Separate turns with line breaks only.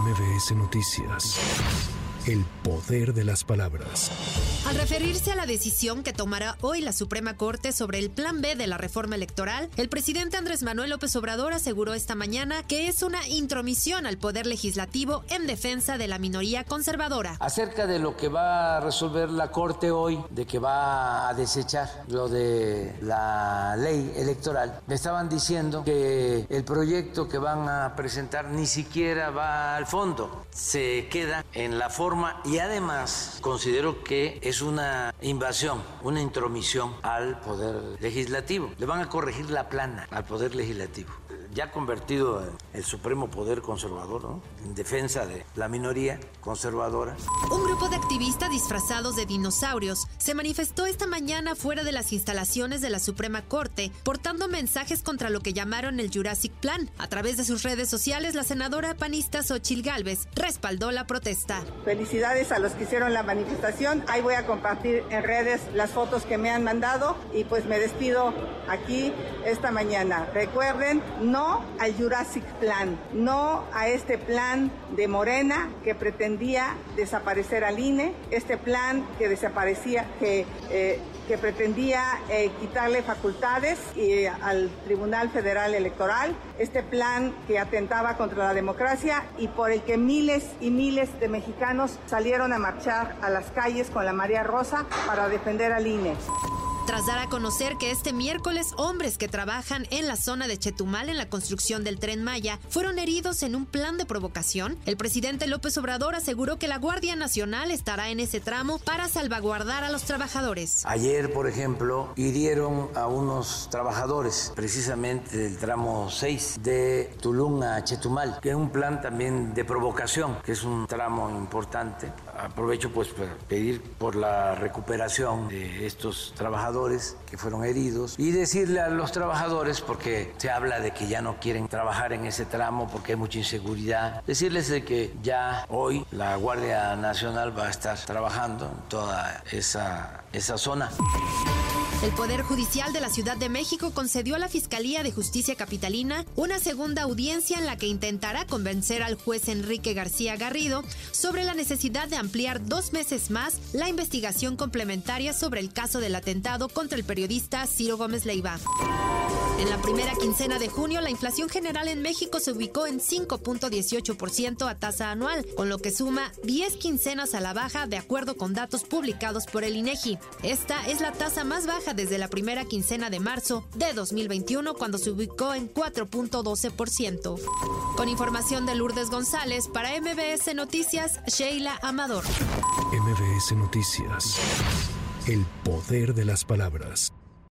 MBS Noticias. El poder de las palabras.
Al referirse a la decisión que tomará hoy la Suprema Corte sobre el Plan B de la reforma electoral, el presidente Andrés Manuel López Obrador aseguró esta mañana que es una intromisión al Poder Legislativo en defensa de la minoría conservadora.
Acerca de lo que va a resolver la Corte hoy, de que va a desechar lo de la ley electoral, me estaban diciendo que el proyecto que van a presentar ni siquiera va al fondo, se queda en la forma y además considero que es una invasión, una intromisión al poder legislativo. Le van a corregir la plana al poder legislativo ya convertido en el supremo poder conservador, ¿no? en defensa de la minoría conservadora.
Un grupo de activistas disfrazados de dinosaurios se manifestó esta mañana fuera de las instalaciones de la Suprema Corte, portando mensajes contra lo que llamaron el Jurassic Plan. A través de sus redes sociales, la senadora panista Xochil Gálvez respaldó la protesta.
Felicidades a los que hicieron la manifestación. Ahí voy a compartir en redes las fotos que me han mandado y pues me despido aquí esta mañana. Recuerden, no al Jurassic Plan, no a este plan de Morena que pretendía desaparecer al INE, este plan que desaparecía, que, eh, que pretendía eh, quitarle facultades eh, al Tribunal Federal Electoral, este plan que atentaba contra la democracia y por el que miles y miles de mexicanos salieron a marchar a las calles con la María Rosa para defender al INE
tras dar a conocer que este miércoles hombres que trabajan en la zona de Chetumal en la construcción del tren Maya fueron heridos en un plan de provocación, el presidente López Obrador aseguró que la Guardia Nacional estará en ese tramo para salvaguardar a los trabajadores.
Ayer, por ejemplo, hirieron a unos trabajadores, precisamente del tramo 6 de Tulum a Chetumal, que es un plan también de provocación, que es un tramo importante. Aprovecho pues para pedir por la recuperación de estos trabajadores que fueron heridos y decirle a los trabajadores, porque se habla de que ya no quieren trabajar en ese tramo porque hay mucha inseguridad, decirles de que ya hoy la Guardia Nacional va a estar trabajando en toda esa, esa zona.
El Poder Judicial de la Ciudad de México concedió a la Fiscalía de Justicia Capitalina una segunda audiencia en la que intentará convencer al juez Enrique García Garrido sobre la necesidad de ampliar dos meses más la investigación complementaria sobre el caso del atentado contra el periodista Ciro Gómez Leiva. En la primera quincena de junio, la inflación general en México se ubicó en 5.18% a tasa anual, con lo que suma 10 quincenas a la baja de acuerdo con datos publicados por el INEGI. Esta es la tasa más desde la primera quincena de marzo de 2021, cuando se ubicó en 4.12%. Con información de Lourdes González, para MBS Noticias, Sheila Amador.
MBS Noticias. El poder de las palabras.